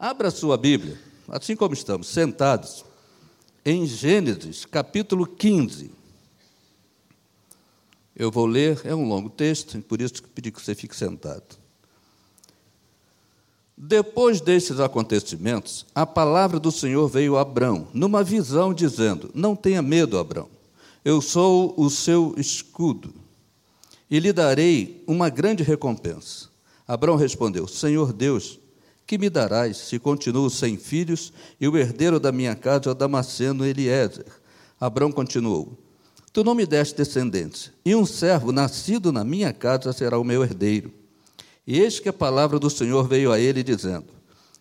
Abra sua Bíblia, assim como estamos sentados, em Gênesis, capítulo 15. Eu vou ler, é um longo texto, por isso pedi que você fique sentado. Depois destes acontecimentos, a palavra do Senhor veio a Abrão, numa visão, dizendo: Não tenha medo, Abrão, eu sou o seu escudo, e lhe darei uma grande recompensa. Abrão respondeu: Senhor Deus, que me darás se continuo sem filhos e o herdeiro da minha casa é o Damasceno Eliezer? Abrão continuou: Tu não me deste descendentes, e um servo nascido na minha casa será o meu herdeiro. E eis que a palavra do Senhor veio a ele, dizendo: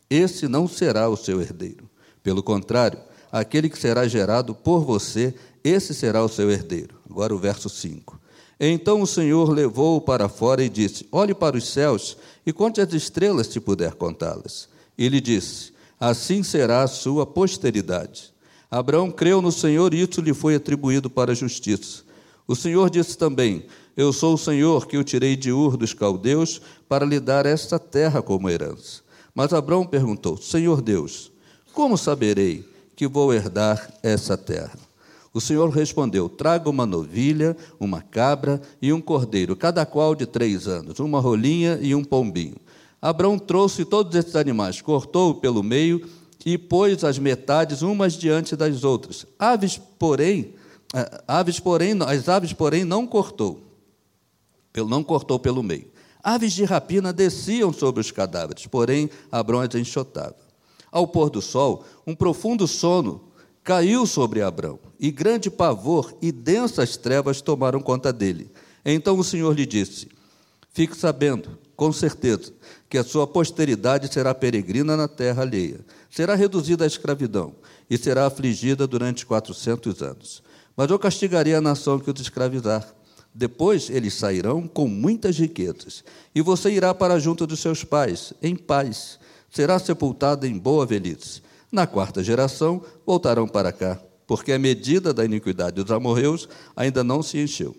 Esse não será o seu herdeiro. Pelo contrário, aquele que será gerado por você, esse será o seu herdeiro. Agora o verso 5. Então o Senhor levou-o para fora e disse: Olhe para os céus e conte as estrelas, se puder contá-las. E lhe disse: Assim será a sua posteridade. Abraão creu no Senhor e isso lhe foi atribuído para a justiça. O Senhor disse também: Eu sou o Senhor que o tirei de Ur dos caldeus para lhe dar esta terra como herança. Mas Abraão perguntou: Senhor Deus, como saberei que vou herdar essa terra? O Senhor respondeu: Traga uma novilha, uma cabra e um cordeiro, cada qual de três anos, uma rolinha e um pombinho. Abraão trouxe todos esses animais, cortou pelo meio e pôs as metades umas diante das outras. Aves, porém, eh, aves, porém, as aves, porém, não cortou, não cortou pelo meio. Aves de rapina desciam sobre os cadáveres, porém Abraão as enxotava. Ao pôr do sol, um profundo sono caiu sobre Abrão, e grande pavor e densas trevas tomaram conta dele. Então o Senhor lhe disse: Fique sabendo, com certeza, que a sua posteridade será peregrina na terra alheia, será reduzida à escravidão e será afligida durante quatrocentos anos. Mas eu castigarei a nação que os escravizar. Depois eles sairão com muitas riquezas, e você irá para junto dos seus pais, em paz. Será sepultado em boa velhice na quarta geração, voltarão para cá, porque a medida da iniquidade dos amorreus ainda não se encheu.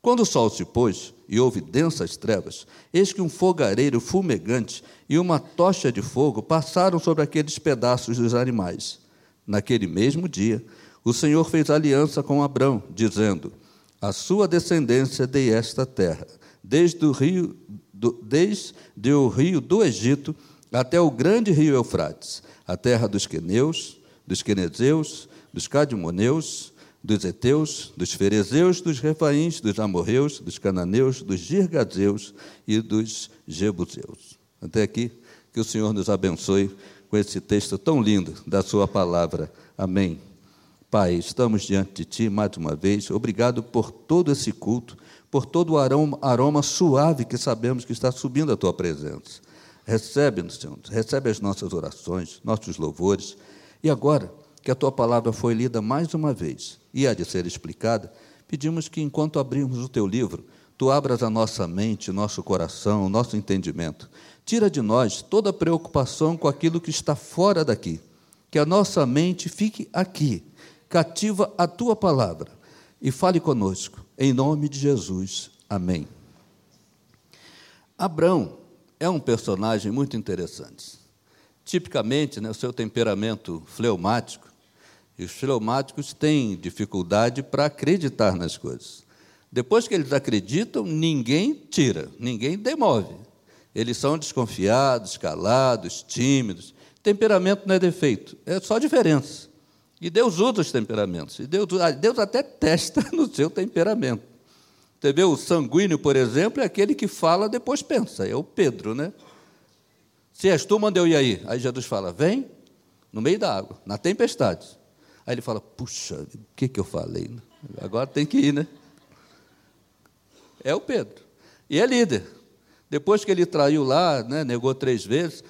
Quando o sol se pôs e houve densas trevas, eis que um fogareiro fumegante e uma tocha de fogo passaram sobre aqueles pedaços dos animais. Naquele mesmo dia, o Senhor fez aliança com Abrão, dizendo: A sua descendência dei esta terra, desde o rio do, desde o rio do Egito até o grande rio Eufrates a terra dos queneus, dos quenezeus, dos cadimoneus, dos heteus, dos ferezeus, dos refaíns, dos amorreus, dos cananeus, dos girgazeus e dos jebuseus. Até aqui, que o Senhor nos abençoe com esse texto tão lindo da sua palavra. Amém. Pai, estamos diante de Ti mais uma vez. Obrigado por todo esse culto, por todo o aroma, aroma suave que sabemos que está subindo a Tua presença. Recebe-nos, Senhor, recebe as nossas orações, nossos louvores. E agora que a tua palavra foi lida mais uma vez e há de ser explicada, pedimos que enquanto abrimos o teu livro, tu abras a nossa mente, nosso coração, nosso entendimento. Tira de nós toda preocupação com aquilo que está fora daqui. Que a nossa mente fique aqui, cativa a tua palavra e fale conosco. Em nome de Jesus. Amém. Abraão é um personagem muito interessante. Tipicamente, né, o seu temperamento fleumático, e os fleumáticos têm dificuldade para acreditar nas coisas. Depois que eles acreditam, ninguém tira, ninguém demove. Eles são desconfiados, calados, tímidos. Temperamento não é defeito, é só diferença. E Deus usa os temperamentos. E Deus, Deus até testa no seu temperamento. Você vê o sanguíneo, por exemplo, é aquele que fala, depois pensa, é o Pedro, né? Se és tu, manda eu ir aí. Aí Jesus fala, vem, no meio da água, na tempestade. Aí ele fala, puxa, o que, que eu falei? Agora tem que ir, né? É o Pedro. E é líder. Depois que ele traiu lá, né, negou três vezes,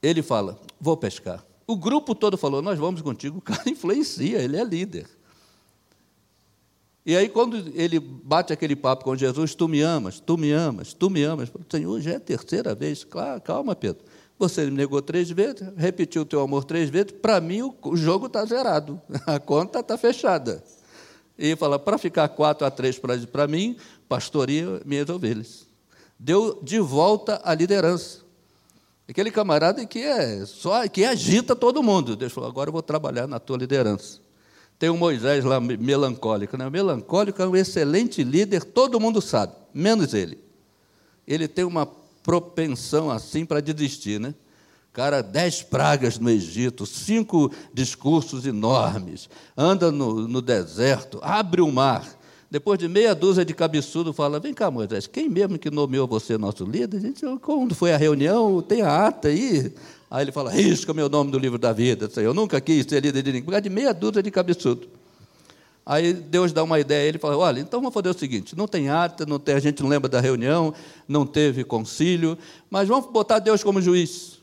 ele fala, vou pescar. O grupo todo falou, nós vamos contigo. O cara influencia, ele é líder. E aí, quando ele bate aquele papo com Jesus, tu me amas, tu me amas, tu me amas. Senhor, já é a terceira vez. Claro, calma, Pedro. Você me negou três vezes, repetiu o teu amor três vezes. Para mim, o jogo está zerado. A conta está fechada. E fala, para ficar quatro a três para mim, pastoria minhas ovelhas. Deu de volta a liderança. Aquele camarada que é só que agita todo mundo. Deus falou: agora eu vou trabalhar na tua liderança. Tem um Moisés lá melancólico. Né? O melancólico é um excelente líder, todo mundo sabe, menos ele. Ele tem uma propensão assim para desistir, né? Cara, dez pragas no Egito, cinco discursos enormes, anda no, no deserto, abre o mar. Depois de meia dúzia de cabeçudo, fala: Vem cá, Moisés, quem mesmo que nomeou você nosso líder? A gente, quando foi a reunião? Tem a ata aí? Aí ele fala: Risca meu nome do livro da vida. Eu nunca quis ser líder de ninguém, por causa de meia dúzia de cabeçudo. Aí Deus dá uma ideia, ele fala: Olha, então vamos fazer o seguinte: não tem ata, não tem, a gente não lembra da reunião, não teve concílio, mas vamos botar Deus como juiz.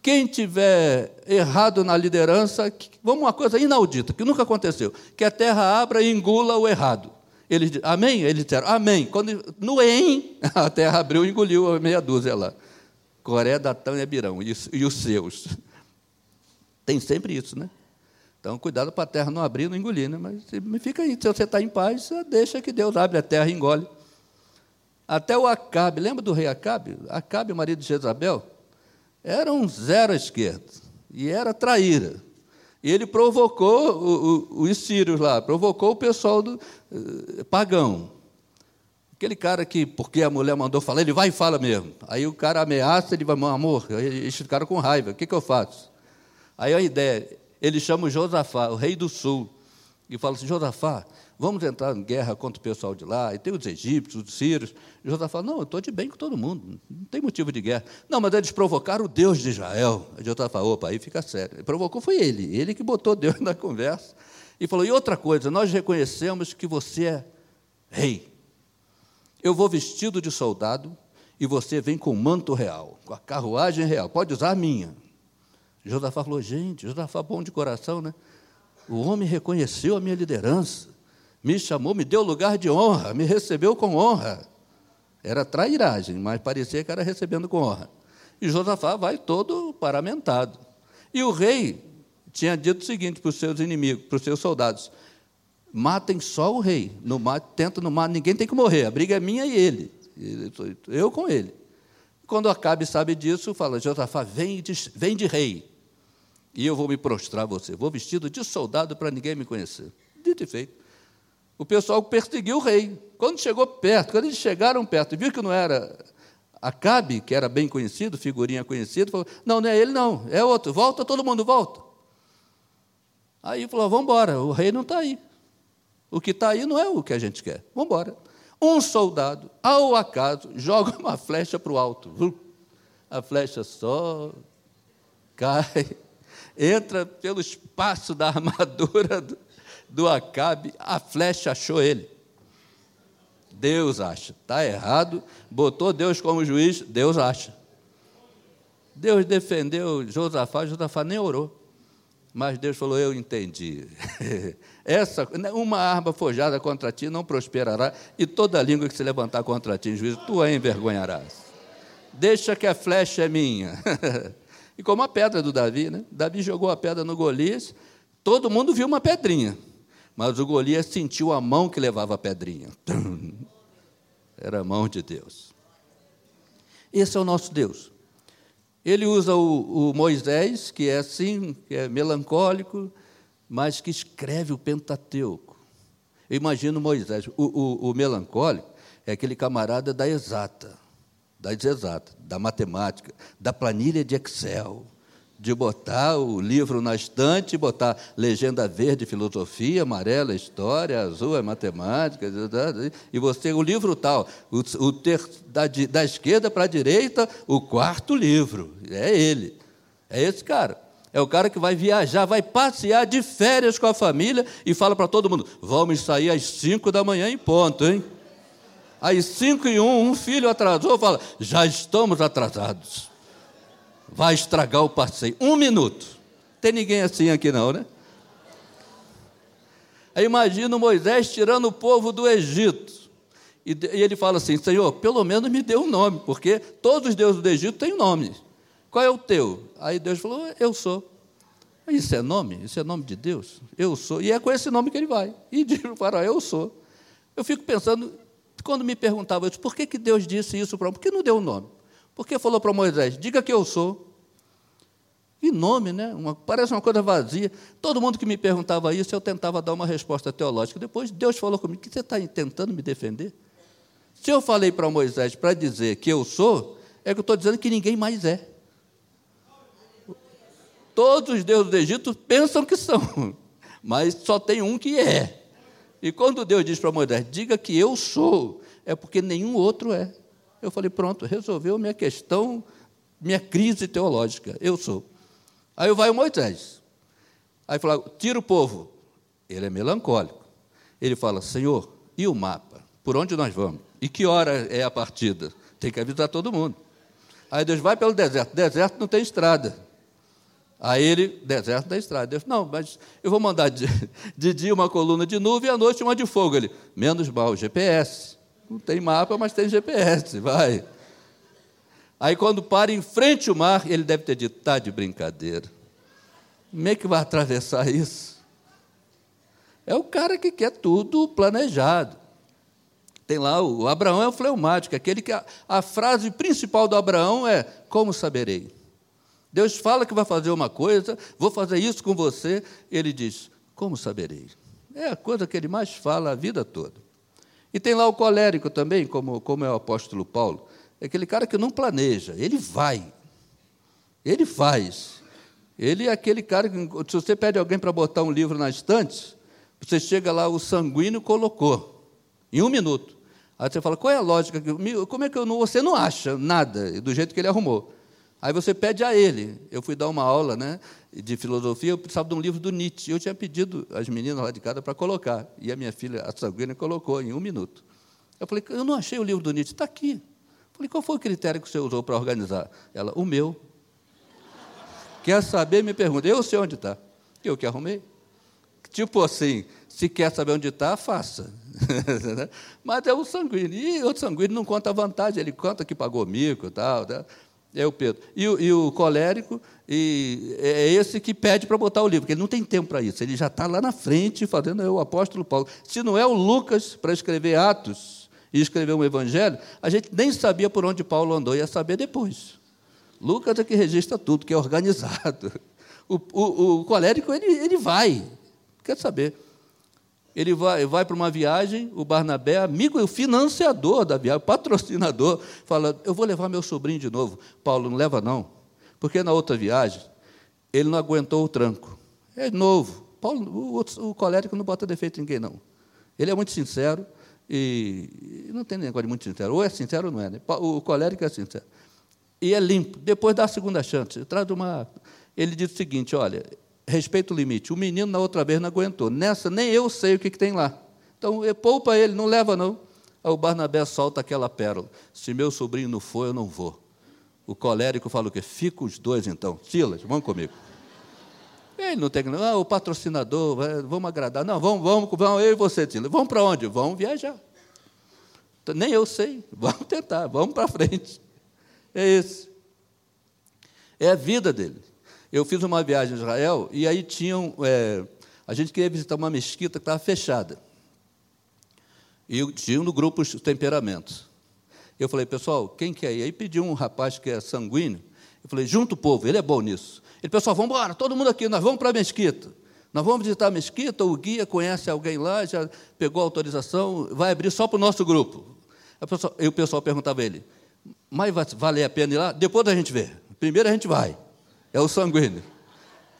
Quem tiver errado na liderança, vamos uma coisa inaudita, que nunca aconteceu, que a terra abra e engula o errado. Eles amém? Eles disseram, amém. Quando, no em, a terra abriu e engoliu a meia dúzia lá. Coré, Datã e Abirão, e, e os seus. Tem sempre isso, né? Então, cuidado para a terra não abrir, não engolir, né? Mas fica aí, se você está em paz, deixa que Deus abre a terra e engole. Até o Acabe, lembra do rei Acabe? Acabe, o marido de Jezabel, era um zero à esquerda, e era traíra. E ele provocou o, os sírios lá, provocou o pessoal do uh, pagão. Aquele cara que, porque a mulher mandou falar, ele vai e fala mesmo. Aí o cara ameaça, ele vai, amor, eles ficaram com raiva, o que, que eu faço? Aí a ideia, ele chama o Josafá, o rei do sul, e fala assim: Josafá, vamos entrar em guerra contra o pessoal de lá, e tem os egípcios, os sírios. E Josafá Não, eu estou de bem com todo mundo, não tem motivo de guerra. Não, mas eles provocaram o Deus de Israel. Aí Josafá opa, aí fica sério. Ele provocou foi ele, ele que botou Deus na conversa. E falou: E outra coisa, nós reconhecemos que você é rei. Eu vou vestido de soldado e você vem com manto real, com a carruagem real. Pode usar a minha. Josafá falou: Gente, Josafá bom de coração, né? O homem reconheceu a minha liderança, me chamou, me deu lugar de honra, me recebeu com honra. Era trairagem, mas parecia que era recebendo com honra. E Josafá vai todo paramentado. E o rei tinha dito o seguinte para os seus inimigos, para os seus soldados: matem só o rei. Tenta no mar, ninguém tem que morrer. A briga é minha e ele. Eu com ele. Quando Acabe sabe disso, fala: Josafá, vem de, vem de rei. E eu vou me prostrar a você. Vou vestido de soldado para ninguém me conhecer. Dito e feito. O pessoal perseguiu o rei. Quando chegou perto, quando eles chegaram perto viu que não era Acabe, que era bem conhecido, figurinha conhecida, falou: Não, não é ele, não, é outro. Volta, todo mundo volta. Aí falou: Vamos embora, o rei não está aí. O que está aí não é o que a gente quer. Vamos embora. Um soldado, ao acaso, joga uma flecha para o alto. A flecha só cai, entra pelo espaço da armadura do, do Acabe, a flecha achou ele. Deus acha. Está errado, botou Deus como juiz, Deus acha. Deus defendeu Josafá, Josafá nem orou. Mas Deus falou: Eu entendi. Essa, uma arma forjada contra ti não prosperará, e toda língua que se levantar contra ti em juízo, tu a envergonharás. Deixa que a flecha é minha. e como a pedra do Davi, né? Davi jogou a pedra no Golias, todo mundo viu uma pedrinha, mas o Golias sentiu a mão que levava a pedrinha. Era a mão de Deus. Esse é o nosso Deus. Ele usa o, o Moisés, que é assim, que é melancólico, mas que escreve o Pentateuco. Eu imagino Moisés, o, o, o melancólico é aquele camarada da exata, das exatas, da matemática, da planilha de Excel de botar o livro na estante, botar legenda verde, filosofia, amarela, história, azul é matemática, e você, o livro tal, o, o ter, da, da esquerda para a direita, o quarto livro, é ele, é esse cara. É o cara que vai viajar, vai passear de férias com a família e fala para todo mundo: vamos sair às cinco da manhã em ponto, hein? Às cinco e um, um filho atrasou, fala: já estamos atrasados vai estragar o passeio. Um minuto. Tem ninguém assim aqui não, né? Aí imagina Moisés tirando o povo do Egito. E, ele fala assim: Senhor, pelo menos me dê um nome, porque todos os deuses do Egito têm nome. Qual é o teu? Aí Deus falou: Eu sou. Isso é nome? Isso é nome de Deus? Eu sou. E é com esse nome que ele vai. E diz para o faraó: Eu sou. Eu fico pensando, quando me perguntavam por que, que Deus disse isso para mim? Por que não deu um nome? Porque falou para Moisés: diga que eu sou. E nome, né? Uma, parece uma coisa vazia. Todo mundo que me perguntava isso, eu tentava dar uma resposta teológica. Depois Deus falou comigo: que você está tentando me defender? Se eu falei para Moisés para dizer que eu sou, é que eu estou dizendo que ninguém mais é. Todos os deuses do Egito pensam que são, mas só tem um que é. E quando Deus diz para Moisés, diga que eu sou, é porque nenhum outro é. Eu falei, pronto, resolveu minha questão, minha crise teológica. Eu sou. Aí vai o Moisés. Aí fala, tira o povo. Ele é melancólico. Ele fala, Senhor, e o mapa? Por onde nós vamos? E que hora é a partida? Tem que avisar todo mundo. Aí Deus vai pelo deserto. Deserto não tem estrada. Aí ele, deserto da estrada. Deus, não, mas eu vou mandar de, de dia uma coluna de nuvem e à noite uma de fogo. Ele, menos mal, GPS. Não tem mapa, mas tem GPS, vai. Aí quando para em frente ao mar, ele deve ter dito, está de brincadeira. Como é que vai atravessar isso? É o cara que quer tudo planejado. Tem lá, o Abraão é o fleumático, aquele que a, a frase principal do Abraão é: Como saberei? Deus fala que vai fazer uma coisa, vou fazer isso com você. Ele diz: Como saberei? É a coisa que ele mais fala a vida toda. E tem lá o colérico também, como, como é o apóstolo Paulo. É aquele cara que não planeja, ele vai. Ele faz. Ele é aquele cara que, se você pede alguém para botar um livro na estante, você chega lá, o sanguíneo colocou, em um minuto. Aí você fala, qual é a lógica? Como é que eu não, você não acha nada do jeito que ele arrumou? Aí você pede a ele. Eu fui dar uma aula né, de filosofia, eu precisava de um livro do Nietzsche. Eu tinha pedido às meninas lá de casa para colocar. E a minha filha, a sanguínea, colocou em um minuto. Eu falei, eu não achei o livro do Nietzsche, está aqui. Eu falei, qual foi o critério que você usou para organizar? Ela, o meu. Quer saber, me pergunta. Eu sei onde está. Eu que arrumei. Tipo assim, se quer saber onde está, faça. Mas é o sanguíneo. E outro sanguíneo não conta vantagem, ele conta que pagou mico e tal. Tá? É o Pedro. E, e o colérico e é esse que pede para botar o livro, porque ele não tem tempo para isso. Ele já está lá na frente fazendo é o apóstolo Paulo. Se não é o Lucas para escrever Atos e escrever um evangelho, a gente nem sabia por onde Paulo andou, ia saber depois. Lucas é que registra tudo, que é organizado. O, o, o colérico, ele, ele vai, quer saber. Ele vai, vai para uma viagem, o Barnabé, amigo, o financiador da viagem, o patrocinador, fala: Eu vou levar meu sobrinho de novo. Paulo, não leva não, porque na outra viagem ele não aguentou o tranco. É novo. Paulo, o, o colérico não bota defeito em ninguém, não. Ele é muito sincero e, e não tem negócio de muito sincero. Ou é sincero ou não é. Né? O colérico é sincero. E é limpo. Depois dá a segunda chance. Traz uma. Ele diz o seguinte: olha, respeita o limite. O menino, na outra vez, não aguentou. Nessa, nem eu sei o que, que tem lá. Então, poupa ele, não leva, não. Aí o Barnabé solta aquela pérola. Se meu sobrinho não for, eu não vou. O colérico fala o quê? Fica os dois, então. Silas, vamos comigo. Ele não tem que. Ah, o patrocinador, vamos agradar. Não, vamos, vamos, vamos eu e você, Silas. Vamos para onde? Vamos viajar. Nem eu sei. Vamos tentar, vamos para frente. É isso. É a vida dele. Eu fiz uma viagem a Israel e aí tinham. É, a gente queria visitar uma mesquita que estava fechada. E tinha no grupo os temperamentos. Eu falei, pessoal, quem quer ir? Aí pediu um rapaz que é sanguíneo. Eu falei, junto o povo, ele é bom nisso. Ele, pessoal, vamos embora, todo mundo aqui, nós vamos para a mesquita. Nós vamos visitar a mesquita, o guia conhece alguém lá, já pegou a autorização, vai abrir só para o nosso grupo. E o pessoal perguntava a ele, mas vai valer a pena ir lá? Depois a gente vê. Primeiro a gente vai é o sanguíneo.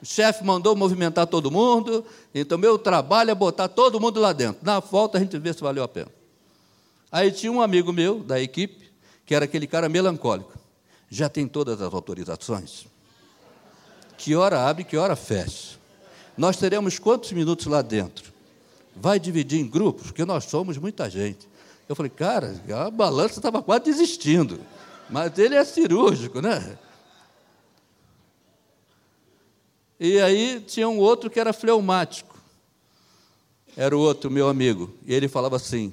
O chefe mandou movimentar todo mundo, então meu trabalho é botar todo mundo lá dentro. Na volta a gente vê se valeu a pena. Aí tinha um amigo meu da equipe, que era aquele cara melancólico. Já tem todas as autorizações? Que hora abre, que hora fecha? Nós teremos quantos minutos lá dentro? Vai dividir em grupos, porque nós somos muita gente. Eu falei, cara, a balança estava quase desistindo. Mas ele é cirúrgico, né? E aí tinha um outro que era fleumático. Era o outro, meu amigo. E ele falava assim: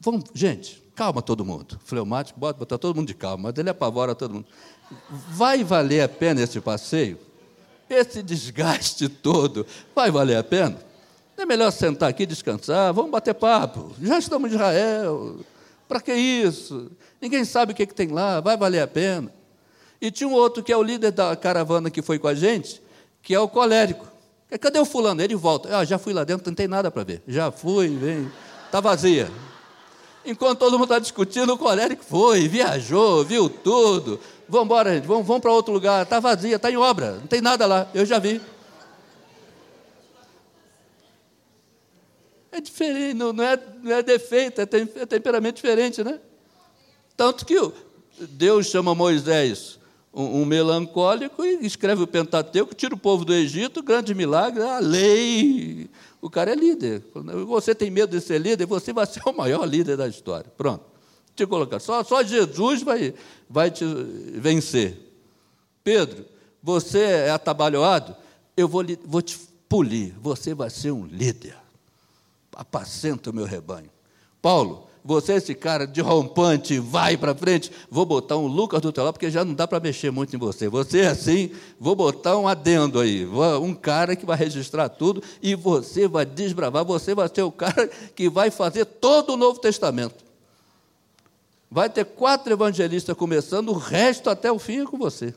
Vamos, gente, calma todo mundo. Fleumático, bota botar todo mundo de calma, mas ele apavora todo mundo. Vai valer a pena esse passeio? Esse desgaste todo, vai valer a pena? Não é melhor sentar aqui descansar? Vamos bater papo. Já estamos em Israel. Para que isso? Ninguém sabe o que, que tem lá, vai valer a pena. E tinha um outro que é o líder da caravana que foi com a gente, que é o colérico. Cadê o fulano? Ele volta. Ah, já fui lá dentro, não tem nada para ver. Já fui, vem. Está vazia. Enquanto todo mundo está discutindo, o colérico foi, viajou, viu tudo. Vamos embora, gente, vamos, vamos para outro lugar. Está vazia, está em obra, não tem nada lá. Eu já vi. É diferente, não, é, não é defeito, é, tem, é temperamento diferente, né? Tanto que Deus chama Moisés um, um, melancólico e escreve o Pentateuco, tira o povo do Egito, grande milagre, a lei. O cara é líder. Você tem medo de ser líder, você vai ser o maior líder da história. Pronto. Te colocar. Só, só Jesus vai, vai te vencer. Pedro, você é atabalhoado, eu vou, vou te polir. Você vai ser um líder. Apacenta o meu rebanho. Paulo, você, esse cara de rompante, vai para frente, vou botar um Lucas do teu lado, porque já não dá para mexer muito em você. Você é assim, vou botar um adendo aí, um cara que vai registrar tudo e você vai desbravar, você vai ser o cara que vai fazer todo o Novo Testamento. Vai ter quatro evangelistas começando, o resto até o fim é com você.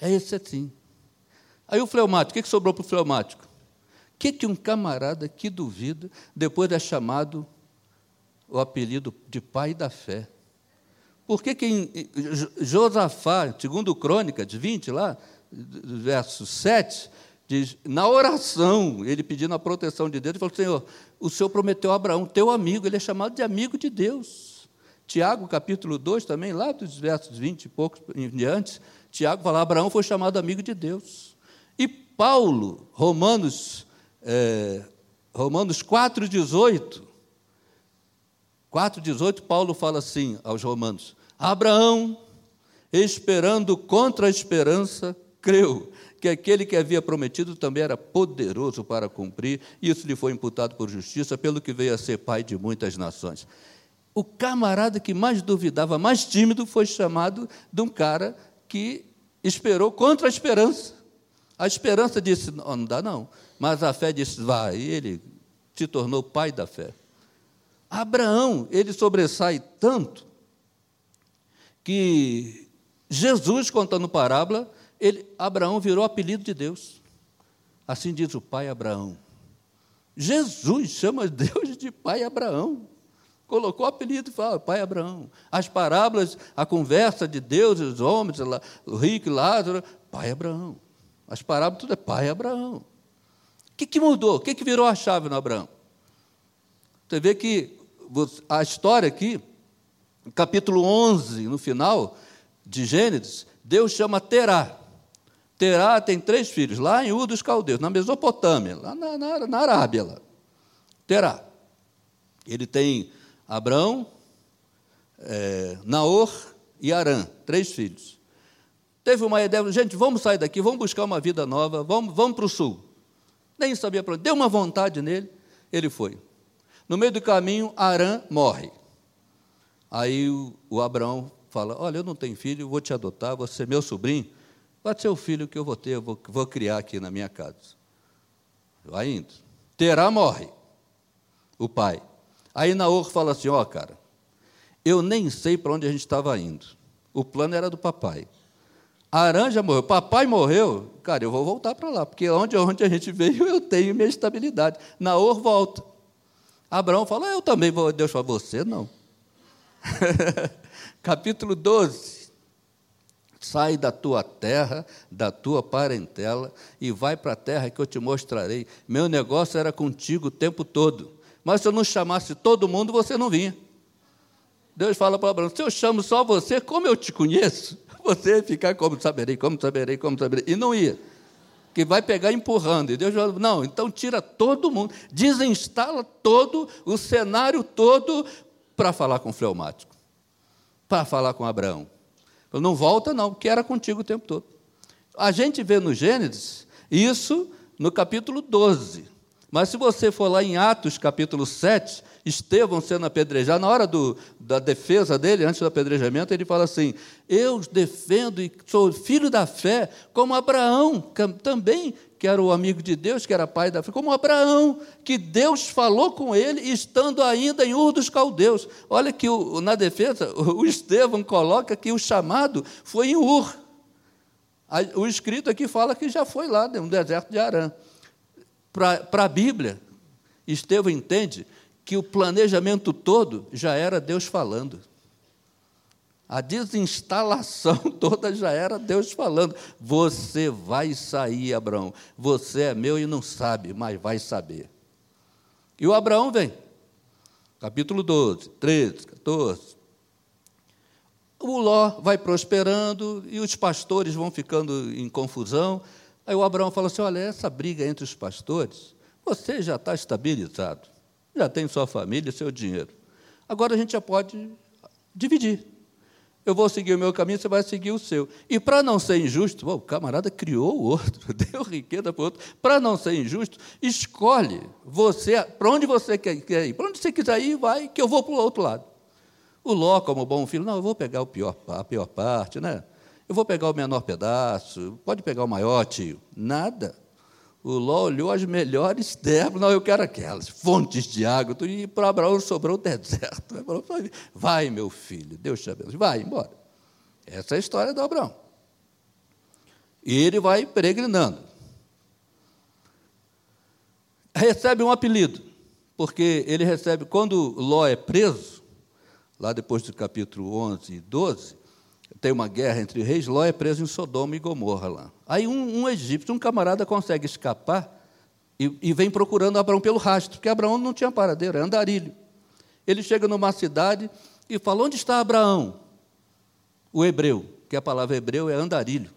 É esse assim. Aí o fleumático, o que sobrou para o fleumático? Que, que um camarada que duvida, depois é chamado o apelido de pai da fé? Por que, que em Josafá, segundo Crônica, de 20, lá, verso 7, diz, na oração, ele pedindo a proteção de Deus, ele falou, Senhor, o Senhor prometeu a Abraão, teu amigo, ele é chamado de amigo de Deus. Tiago, capítulo 2, também, lá dos versos 20 e poucos em diante, Tiago fala, Abraão foi chamado amigo de Deus. E Paulo, Romanos é, Romanos 4,18. 4,18, Paulo fala assim aos Romanos: Abraão, esperando contra a esperança, creu que aquele que havia prometido também era poderoso para cumprir, e isso lhe foi imputado por justiça, pelo que veio a ser pai de muitas nações. O camarada que mais duvidava, mais tímido, foi chamado de um cara que esperou contra a esperança. A esperança disse: não, não dá, não. Mas a fé disse: vai. E ele se tornou pai da fé. Abraão, ele sobressai tanto que Jesus, contando parábola, ele, Abraão virou apelido de Deus. Assim diz o pai Abraão. Jesus chama Deus de pai Abraão. Colocou o apelido e fala, pai Abraão. As parábolas, a conversa de Deus e os homens, o rico e Lázaro, pai Abraão. As parábolas, tudo é pai Abraão. Que, que mudou? O que, que virou a chave no Abraão? Você vê que a história aqui, capítulo 11, no final de Gênesis, Deus chama Terá. Terá tem três filhos, lá em Ur dos Caldeus, na Mesopotâmia, lá na, na, na Arábia. Lá. Terá. Ele tem Abraão, é, Naor e Arã, três filhos teve uma ideia, gente, vamos sair daqui, vamos buscar uma vida nova, vamos, vamos para o sul. Nem sabia para onde. Deu uma vontade nele, ele foi. No meio do caminho, Arã morre. Aí o, o Abraão fala: Olha, eu não tenho filho, vou te adotar, você é meu sobrinho, vai ser o filho que eu vou ter, eu vou, vou criar aqui na minha casa. Vai indo. Terá morre, o pai. Aí Naor fala assim: Ó, oh, cara, eu nem sei para onde a gente estava indo. O plano era do papai. A Aranja morreu, papai morreu, cara, eu vou voltar para lá, porque onde, onde a gente veio eu tenho minha estabilidade. Naor volta. Abraão fala, eu também vou, Deus fala, você não. Capítulo 12. Sai da tua terra, da tua parentela, e vai para a terra que eu te mostrarei. Meu negócio era contigo o tempo todo. Mas se eu não chamasse todo mundo, você não vinha. Deus fala para Abraão: se eu chamo só você, como eu te conheço? Você ficar como saberei, como saberei, como saberei. E não ia. Que vai pegar empurrando. E Deus falou, não, então tira todo mundo, desinstala todo o cenário todo para falar com o fleumático, para falar com Abraão. Não volta, não, porque era contigo o tempo todo. A gente vê no Gênesis isso no capítulo 12. Mas se você for lá em Atos, capítulo 7, Estevão sendo apedrejado, na hora do, da defesa dele, antes do apedrejamento, ele fala assim: Eu defendo e sou filho da fé, como Abraão também que era o amigo de Deus, que era pai da fé, como Abraão, que Deus falou com ele, estando ainda em Ur dos Caldeus. Olha que o, na defesa, o Estevão coloca que o chamado foi em Ur. O escrito aqui fala que já foi lá, no deserto de Arã. Para a Bíblia, Estevão entende que o planejamento todo já era Deus falando. A desinstalação toda já era Deus falando: Você vai sair, Abraão. Você é meu e não sabe, mas vai saber. E o Abraão vem. Capítulo 12, 13, 14. O Ló vai prosperando e os pastores vão ficando em confusão. Aí o Abraão fala assim: Olha, essa briga entre os pastores, você já está estabilizado, já tem sua família, seu dinheiro. Agora a gente já pode dividir eu vou seguir o meu caminho, você vai seguir o seu. E para não ser injusto, o camarada criou o outro, deu riqueza para o outro. Para não ser injusto, escolhe você, para onde você quer ir. Para onde você quiser ir, vai, que eu vou para o outro lado. O Ló, como bom filho, não, eu vou pegar pior, a pior parte, né? Eu vou pegar o menor pedaço, pode pegar o maior, tio. Nada. O Ló olhou as melhores terras, não, eu quero aquelas, fontes de água, e para Abraão sobrou o deserto. Vai, meu filho, Deus te abençoe, vai embora. Essa é a história do Abraão. E ele vai peregrinando. Recebe um apelido, porque ele recebe, quando Ló é preso, lá depois do capítulo 11 e 12, tem uma guerra entre reis, Ló é preso em Sodoma e Gomorra lá. Aí um, um egípcio, um camarada consegue escapar e, e, vem procurando Abraão pelo rastro, porque Abraão não tinha paradeiro, é andarilho. Ele chega numa cidade e fala: Onde está Abraão? O hebreu, que a palavra hebreu é andarilho.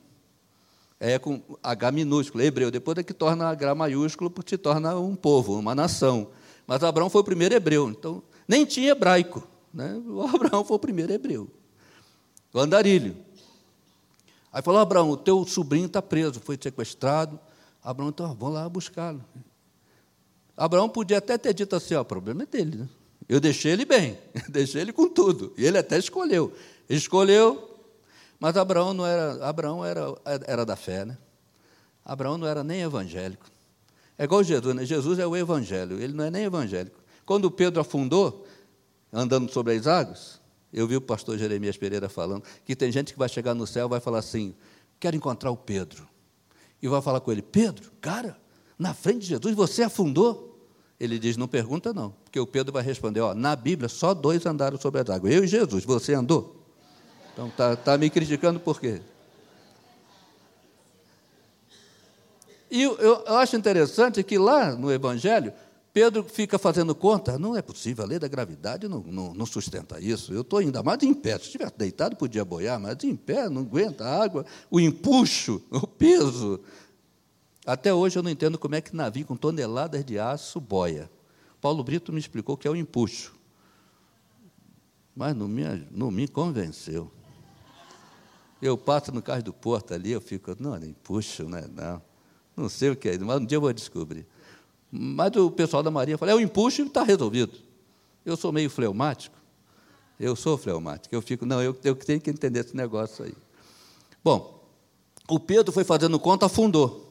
É com H minúsculo, hebreu. Depois é que torna H maiúsculo, porque se torna um povo, uma nação. Mas Abraão foi o primeiro hebreu, então nem tinha hebraico. Né? O Abraão foi o primeiro hebreu o andarilho. Aí falou, Abraão, o teu sobrinho está preso, foi sequestrado. Abraão, então, vamos lá buscá-lo. Abraão podia até ter dito assim, ó, o problema é dele, né? Eu deixei ele bem, deixei ele com tudo. E ele até escolheu. Escolheu, mas Abraão não era, Abraão era, era da fé, né? Abraão não era nem evangélico. É igual Jesus, né? Jesus é o evangelho, ele não é nem evangélico. Quando Pedro afundou, andando sobre as águas, eu vi o pastor Jeremias Pereira falando que tem gente que vai chegar no céu e vai falar assim: quero encontrar o Pedro. E vai falar com ele: Pedro, cara, na frente de Jesus você afundou? Ele diz: não pergunta não, porque o Pedro vai responder: ó, na Bíblia só dois andaram sobre as águas, eu e Jesus, você andou? Então está tá me criticando por quê? E eu, eu acho interessante que lá no Evangelho, Pedro fica fazendo conta, não é possível, a lei da gravidade não, não, não sustenta isso. Eu estou ainda mais em pé. Se estivesse deitado, podia boiar, mas em pé não aguenta a água, o empuxo, o peso. Até hoje eu não entendo como é que navio com toneladas de aço boia. Paulo Brito me explicou que é o empuxo. Mas não me, não me convenceu. Eu passo no carro do porto ali, eu fico, não, nem empuxo, né? Não, não sei o que é, mas um dia eu vou descobrir. Mas o pessoal da Marinha fala, é o empuxo e está resolvido. Eu sou meio fleumático. Eu sou fleumático. Eu fico, não, eu, eu tenho que entender esse negócio aí. Bom, o Pedro foi fazendo conta, afundou.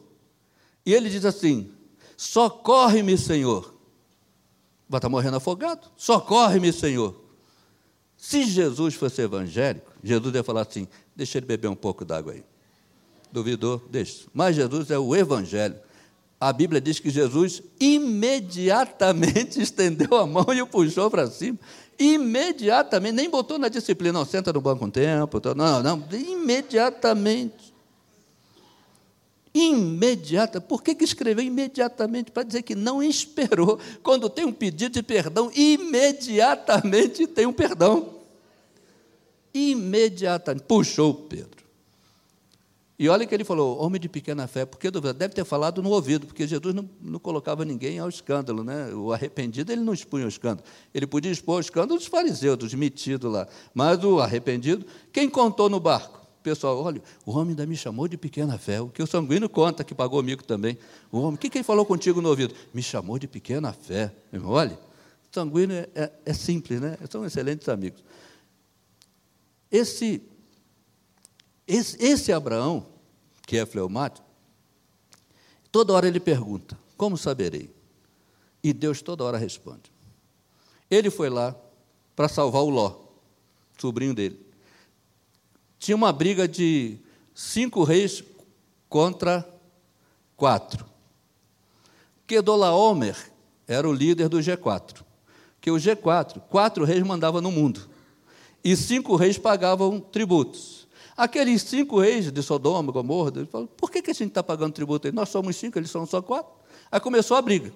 E ele diz assim: socorre-me, Senhor. Vai estar morrendo afogado? Socorre-me, Senhor. Se Jesus fosse evangélico, Jesus ia falar assim: deixa ele beber um pouco d'água aí. Duvidou? Deixa. Mas Jesus é o evangelho a Bíblia diz que Jesus imediatamente estendeu a mão e o puxou para cima. Imediatamente, nem botou na disciplina, não, senta no banco um tempo. Não, não, imediatamente. Imediata. Por que, que escreveu imediatamente? Para dizer que não esperou. Quando tem um pedido de perdão, imediatamente tem um perdão. Imediatamente. Puxou Pedro. E olha que ele falou, homem de pequena fé, porque deve ter falado no ouvido, porque Jesus não, não colocava ninguém ao escândalo, né? O arrependido ele não expunha o escândalo. Ele podia expor o escândalo dos fariseus, dos metidos lá. Mas o arrependido, quem contou no barco? Pessoal, olha, o homem ainda me chamou de pequena fé, o que o sanguíneo conta, que pagou mico também. O homem, o que, que ele falou contigo no ouvido? Me chamou de pequena fé. Olha, sanguíneo é, é, é simples, né? São excelentes amigos. Esse esse, esse Abraão, que é fleumático, Toda hora ele pergunta: Como saberei? E Deus toda hora responde. Ele foi lá para salvar o Ló, sobrinho dele. Tinha uma briga de cinco reis contra quatro. Kedolaomer era o líder do G4. Que o G4, quatro reis mandavam no mundo. E cinco reis pagavam tributos. Aqueles cinco reis de Sodoma, Gomorra, ele falou, por que, que a gente está pagando tributo aí? Nós somos cinco, eles são só quatro. Aí começou a briga.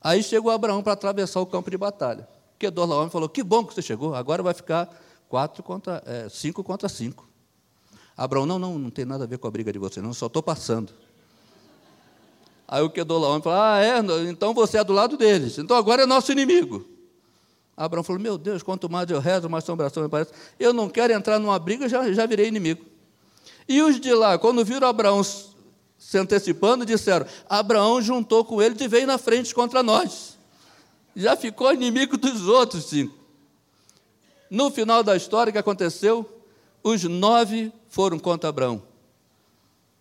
Aí chegou Abraão para atravessar o campo de batalha. Kedorlaomer falou, que bom que você chegou, agora vai ficar quatro contra, é, cinco contra cinco. Abraão, não, não, não tem nada a ver com a briga de você, não, só estou passando. Aí o Kedorlaomer falou, ah, é, então você é do lado deles, então agora é nosso inimigo. Abraão falou: Meu Deus, quanto mais eu rezo, mais assombração me parece. Eu não quero entrar numa briga, já, já virei inimigo. E os de lá, quando viram Abraão se antecipando, disseram: Abraão juntou com ele e veio na frente contra nós. Já ficou inimigo dos outros cinco. No final da história, o que aconteceu? Os nove foram contra Abraão.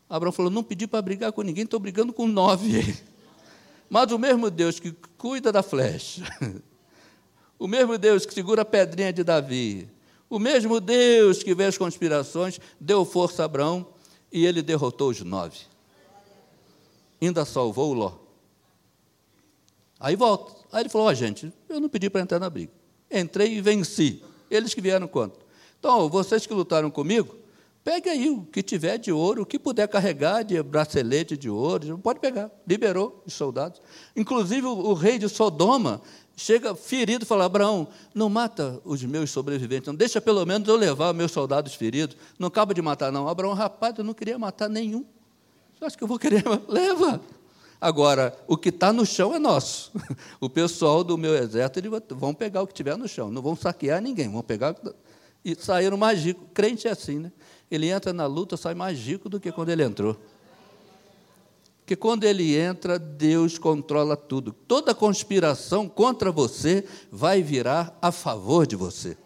Abraão falou: Não pedi para brigar com ninguém, estou brigando com nove. Mas o mesmo Deus que cuida da flecha, o mesmo Deus que segura a pedrinha de Davi, o mesmo Deus que vê as conspirações, deu força a Abraão e ele derrotou os nove. Ainda salvou o Ló. Aí volta. Aí ele falou: Ó, oh, gente, eu não pedi para entrar na briga. Entrei e venci. Eles que vieram contra. Então, vocês que lutaram comigo, pegue aí o que tiver de ouro, o que puder carregar de bracelete de ouro, pode pegar. Liberou os soldados. Inclusive, o, rei de Sodoma chega ferido e fala: Abraão, não mata os meus sobreviventes, não deixa pelo menos eu levar meus soldados feridos. Não acaba de matar, não. Abraão, rapaz, eu não queria matar nenhum. Você acha que eu vou querer? Leva. Agora, o que está no chão é nosso. O pessoal do meu exército eles vão pegar o que tiver no chão, não vão saquear ninguém, vão pegar e saíram mais rico. Crente é assim, né? Ele entra na luta, sai mais rico do que quando ele entrou. Porque quando ele entra, Deus controla tudo. Toda conspiração contra você vai virar a favor de você.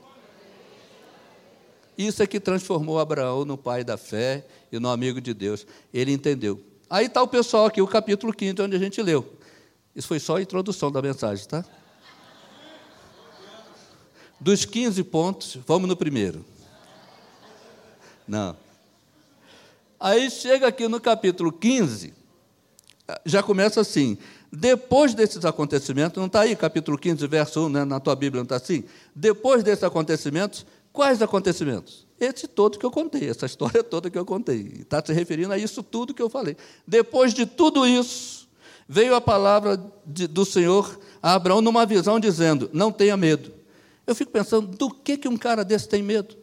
Isso é que transformou Abraão no pai da fé e no amigo de Deus. Ele entendeu. Aí está o pessoal aqui, o capítulo 5, onde a gente leu. Isso foi só a introdução da mensagem, tá? Dos 15 pontos, vamos no primeiro. Não. Aí chega aqui no capítulo 15, já começa assim. Depois desses acontecimentos, não está aí, capítulo 15, verso 1, né, na tua Bíblia, não está assim? Depois desses acontecimentos, quais acontecimentos? Esse todo que eu contei, essa história toda que eu contei. Está se referindo a isso tudo que eu falei. Depois de tudo isso, veio a palavra de, do Senhor a Abraão numa visão dizendo: Não tenha medo. Eu fico pensando, do que, que um cara desse tem medo?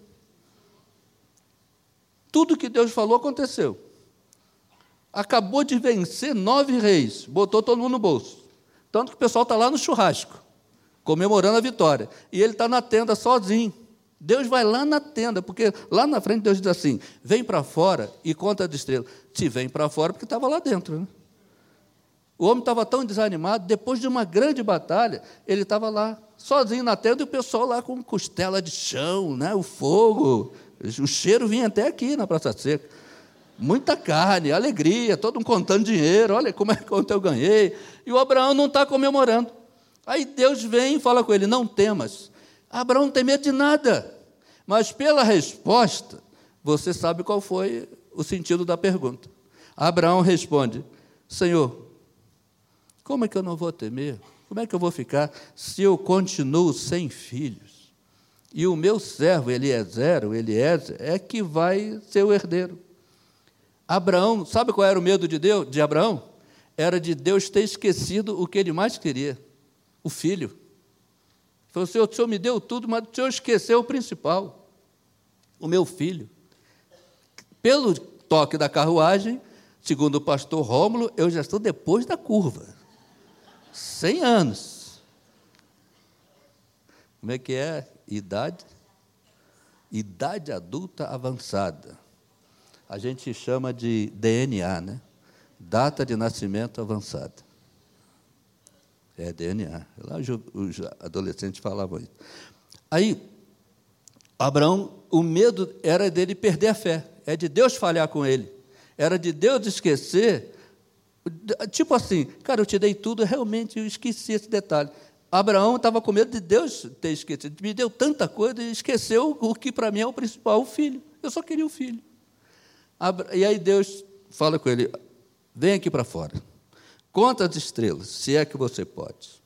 Tudo que Deus falou aconteceu acabou de vencer nove reis, botou todo mundo no bolso. Tanto que o pessoal está lá no churrasco, comemorando a vitória. E ele está na tenda sozinho. Deus vai lá na tenda, porque lá na frente Deus diz assim: vem para fora e conta as estrelas. Se vem para fora, porque estava lá dentro. Né? O homem estava tão desanimado, depois de uma grande batalha, ele estava lá, sozinho na tenda, e o pessoal lá com costela de chão, né? o fogo. O cheiro vinha até aqui na Praça Seca. Muita carne, alegria, todo mundo contando dinheiro, olha como é quanto eu ganhei. E o Abraão não está comemorando. Aí Deus vem e fala com ele: Não temas. Abraão não tem medo de nada. Mas pela resposta, você sabe qual foi o sentido da pergunta. Abraão responde: Senhor, como é que eu não vou temer? Como é que eu vou ficar se eu continuo sem filhos? E o meu servo Eliezer, o Eliezer, é que vai ser o herdeiro. Abraão, sabe qual era o medo de Deus, de Abraão? Era de Deus ter esquecido o que ele mais queria, o filho. Falou, Senhor, o Senhor me deu tudo, mas o Senhor esqueceu o principal, o meu filho. Pelo toque da carruagem, segundo o pastor Rômulo, eu já estou depois da curva. Cem anos. Como é que é? Idade? Idade adulta avançada a gente chama de DNA, né? Data de nascimento avançada. É DNA. Lá os adolescentes falavam isso. Aí, Abraão, o medo era dele perder a fé, é de Deus falhar com ele, era de Deus esquecer Tipo assim, cara, eu te dei tudo, realmente eu esqueci esse detalhe. Abraão estava com medo de Deus ter esquecido. Me deu tanta coisa e esqueceu o que para mim é o principal, o filho. Eu só queria o filho. E aí Deus fala com ele: vem aqui para fora. Conta as estrelas, se é que você pode.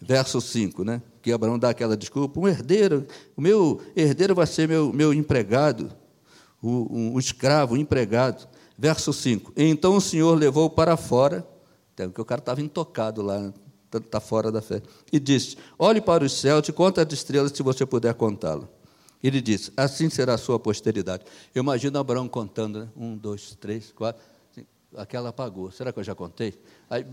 Verso 5, né? Que Abraão dá aquela desculpa: um herdeiro, o meu herdeiro vai ser meu, meu empregado, o, um, um escravo, um empregado. Verso 5: Então o Senhor levou para fora, porque o cara estava intocado lá, está fora da fé, e disse: Olhe para os céus e conta as estrelas se você puder contá-lo. Ele disse: Assim será a sua posteridade. Eu imagino Abraão contando, né? Um, dois, três, quatro. Aquela apagou. Será que eu já contei? Aí,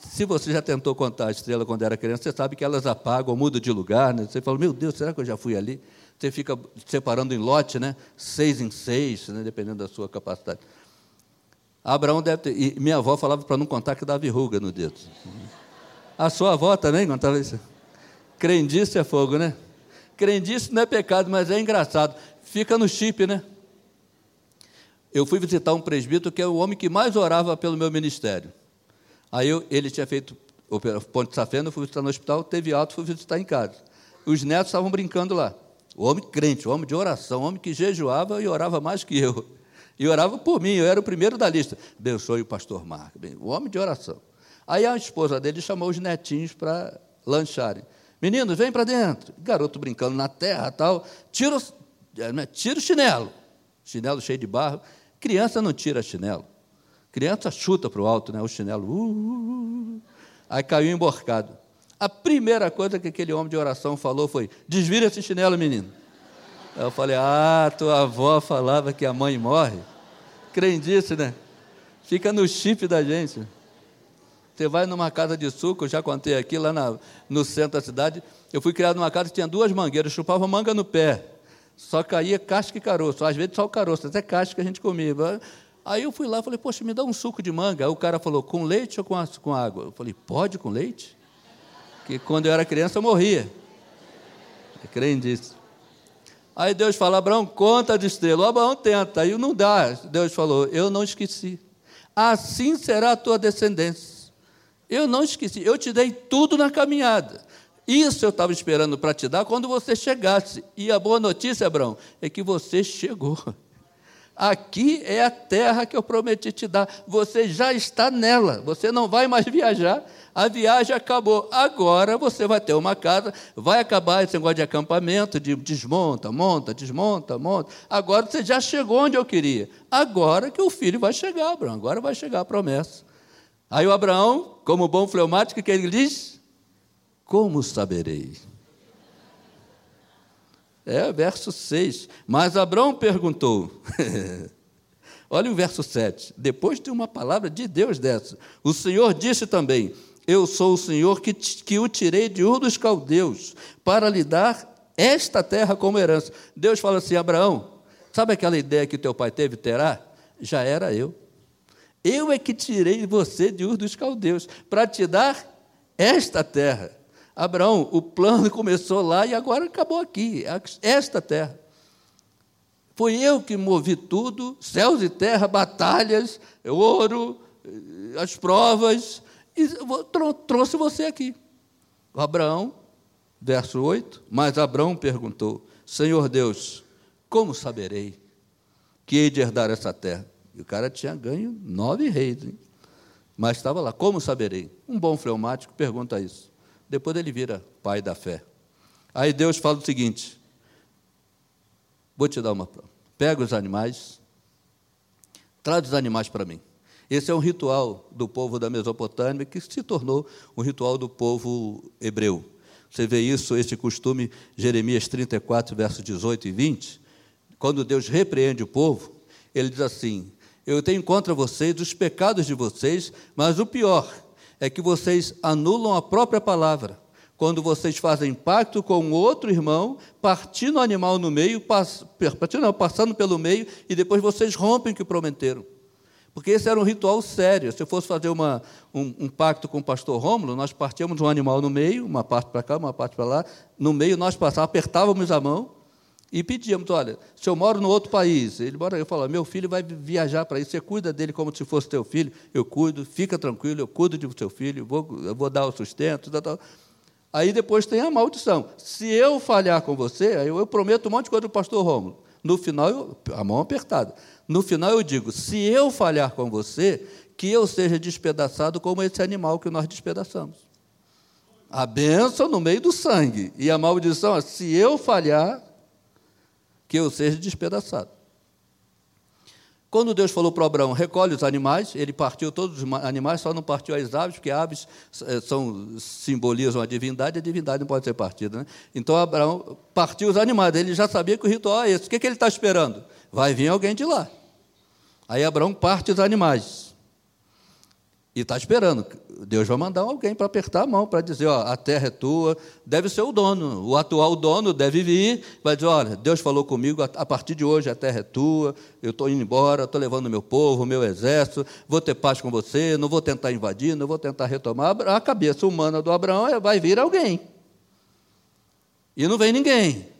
se você já tentou contar a estrela quando era criança, você sabe que elas apagam, mudam de lugar. Né? Você fala, meu Deus, será que eu já fui ali? Você fica separando em lote, né? seis em seis, né? dependendo da sua capacidade. Abraão deve ter. E minha avó falava para não contar que dava verruga no dedo. A sua avó também contava isso. Crendice é fogo, né? Crendice não é pecado, mas é engraçado. Fica no chip, né? Eu fui visitar um presbítero que é o homem que mais orava pelo meu ministério. Aí eu, ele tinha feito o ponto de safena, eu fui visitar no hospital, teve alto, fui visitar em casa. Os netos estavam brincando lá. O homem crente, o homem de oração, o homem que jejuava e orava mais que eu. E orava por mim, eu era o primeiro da lista. Abençoe o pastor Marco, o homem de oração. Aí a esposa dele chamou os netinhos para lancharem. Meninos, vem para dentro. Garoto brincando na terra tal. Tira, é, né, tira o chinelo. Chinelo cheio de barro. Criança não tira chinelo. Criança chuta para o alto, né? O chinelo. Uh, uh, uh. Aí caiu emborcado. A primeira coisa que aquele homem de oração falou foi: desvira esse chinelo, menino. Eu falei, ah, tua avó falava que a mãe morre. Crendice, né? Fica no chip da gente. Você vai numa casa de suco, eu já contei aqui, lá na, no centro da cidade. Eu fui criado numa casa que tinha duas mangueiras, chupava manga no pé. Só caía casca e caroço. Às vezes só o caroço, até casca que a gente comia. Aí eu fui lá e falei, poxa, me dá um suco de manga. Aí o cara falou, com leite ou com, com água? Eu falei, pode com leite? Porque quando eu era criança eu morria. Crendice. Aí Deus fala, Abraão, conta de estrela. Abraão tenta, aí não dá. Deus falou, eu não esqueci. Assim será a tua descendência. Eu não esqueci, eu te dei tudo na caminhada. Isso eu estava esperando para te dar quando você chegasse. E a boa notícia, Abraão, é que você chegou. Aqui é a terra que eu prometi te dar. Você já está nela. Você não vai mais viajar a viagem acabou. Agora você vai ter uma casa, vai acabar esse negócio de acampamento, de desmonta, monta, desmonta, monta. Agora você já chegou onde eu queria. Agora que o filho vai chegar, Abraão, agora vai chegar a promessa. Aí o Abraão, como bom fleumático, que ele diz: Como saberei? É, verso 6. Mas Abraão perguntou. Olha o verso 7. Depois de uma palavra de Deus dessa, o Senhor disse também: eu sou o Senhor que, que o tirei de Ur dos Caldeus para lhe dar esta terra como herança. Deus fala assim: Abraão, sabe aquela ideia que teu pai teve, terá? Já era eu. Eu é que tirei você de Ur dos Caldeus para te dar esta terra. Abraão, o plano começou lá e agora acabou aqui, esta terra. Foi eu que movi tudo, céus e terra, batalhas, ouro, as provas, e trouxe você aqui. Abraão, verso 8. Mas Abraão perguntou: Senhor Deus, como saberei que hei de herdar essa terra? E o cara tinha ganho nove reis, hein? mas estava lá: Como saberei? Um bom fleumático pergunta isso. Depois ele vira pai da fé. Aí Deus fala o seguinte: Vou te dar uma prova. Pega os animais, traz os animais para mim. Esse é um ritual do povo da Mesopotâmia que se tornou um ritual do povo hebreu. Você vê isso, esse costume, Jeremias 34, versos 18 e 20, quando Deus repreende o povo, ele diz assim: Eu tenho contra vocês os pecados de vocês, mas o pior é que vocês anulam a própria palavra. Quando vocês fazem pacto com outro irmão, partindo o animal no meio, passando pelo meio, e depois vocês rompem o que prometeram. Porque esse era um ritual sério. Se eu fosse fazer uma, um, um, pacto com o pastor Rômulo, nós partíamos um animal no meio, uma parte para cá, uma parte para lá. No meio nós passávamos, apertávamos a mão E pedíamos, olha, se eu moro no outro país, ele mora, eu falo, meu filho vai viajar para aí, você cuida dele como se fosse teu filho, eu cuido, fica tranquilo, eu cuido do seu filho, vou, eu vou dar o sustento, tal, tal. Aí depois tem a maldição. Se eu falhar com você, eu, eu prometo um monte de coisa do pastor Rômulo. No final, eu, a mão apertada. No final eu digo, se eu falhar com você, que eu seja despedaçado como esse animal que nós despedaçamos. A bênção no meio do sangue. E a maldição, se eu falhar, que eu seja despedaçado. Quando Deus falou para Abraão, recolhe os animais, ele partiu todos os animais, só não partiu as aves, porque aves eh, são, simbolizam a divindade, a divindade não pode ser partida. Né? Então Abraão partiu os animais, ele já sabia que o ritual é esse. O que, que ele está esperando? Vai vir alguém de lá. Aí Abraão parte os animais. E está esperando. Deus vai mandar alguém para apertar a mão, para dizer, ó, a terra é tua, deve ser o dono. O atual dono deve vir, vai dizer, olha, Deus falou comigo, a partir de hoje a terra é tua, eu estou indo embora, estou levando meu povo, meu exército, vou ter paz com você, não vou tentar invadir, não vou tentar retomar. A cabeça humana do Abraão é, vai vir alguém. E não vem ninguém.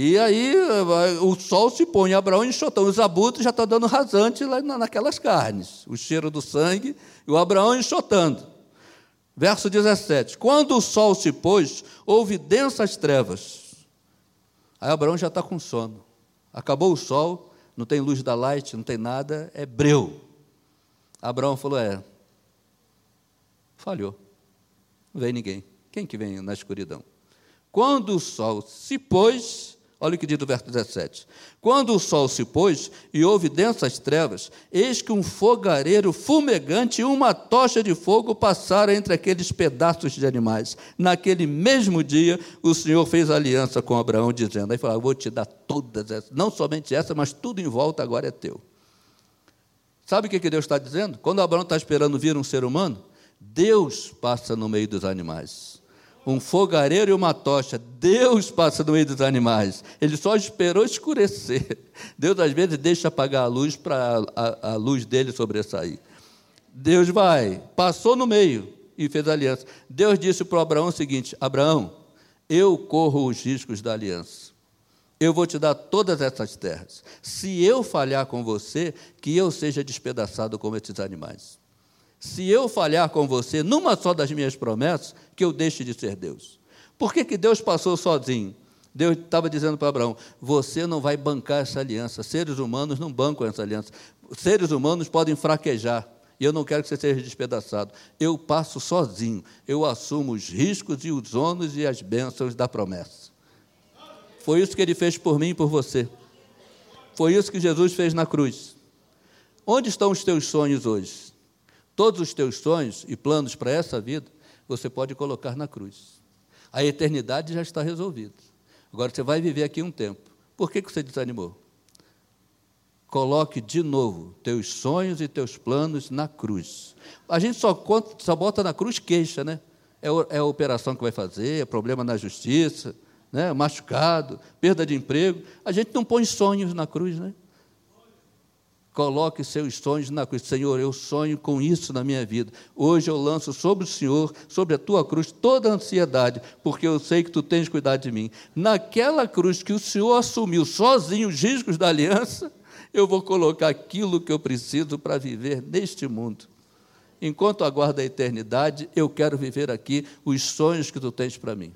E aí o sol se põe, Abraão enxotão, os abutres já estão dando rasante lá naquelas carnes, o cheiro do sangue, e o Abraão enxotando. Verso 17: Quando o sol se pôs, houve densas trevas. Aí Abraão já está com sono. Acabou o sol, não tem luz da light, não tem nada, é breu. Abraão falou: É, falhou. Não vem ninguém. Quem que vem na escuridão? Quando o sol se pôs, Olha o que diz o verso 17. Quando o sol se pôs e houve densas trevas, eis que um fogareiro fumegante e uma tocha de fogo passaram entre aqueles pedaços de animais. Naquele mesmo dia, o Senhor fez aliança com Abraão, dizendo: Aí falou, vou te dar todas essas, não somente essa, mas tudo em volta agora é teu. Sabe o que Deus está dizendo? Quando Abraão está esperando vir um ser humano, Deus passa no meio dos animais um fogareiro e uma tocha. Deus passa no meio dos animais. Ele só esperou escurecer. Deus, às vezes, deixa apagar a luz para a, a, luz dele sobressair. Deus vai, passou no meio e fez aliança. Deus disse para Abraão o seguinte: Abraão, eu corro os riscos da aliança. Eu vou te dar todas essas terras. Se eu falhar com você, que eu seja despedaçado como esses animais se eu falhar com você numa só das minhas promessas, que eu deixe de ser Deus. Por que, que Deus passou sozinho? Deus estava dizendo para Abraão: você não vai bancar essa aliança. Seres humanos não bancam essa aliança. Seres humanos podem fraquejar. E eu não quero que você seja despedaçado. Eu passo sozinho. Eu assumo os riscos e os ônus e as bênçãos da promessa. Foi isso que ele fez por mim e por você. Foi isso que Jesus fez na cruz. Onde estão os teus sonhos hoje? Todos os teus sonhos e planos para essa vida, você pode colocar na cruz. A eternidade já está resolvida. Agora você vai viver aqui um tempo. Por que, que você desanimou? Coloque de novo teus sonhos e teus planos na cruz. A gente só, conta, só bota na cruz queixa, né? É, é a operação que vai fazer, é problema na justiça, né? machucado, perda de emprego. A gente não põe sonhos na cruz, né? Coloque seus sonhos na cruz. Senhor, eu sonho com isso na minha vida. Hoje eu lanço sobre o Senhor, sobre a tua cruz, toda a ansiedade, porque eu sei que tu tens cuidado de mim. Naquela cruz que o Senhor assumiu sozinho os riscos da aliança, eu vou colocar aquilo que eu preciso para viver neste mundo. Enquanto aguardo a eternidade, eu quero viver aqui os sonhos que tu tens para mim.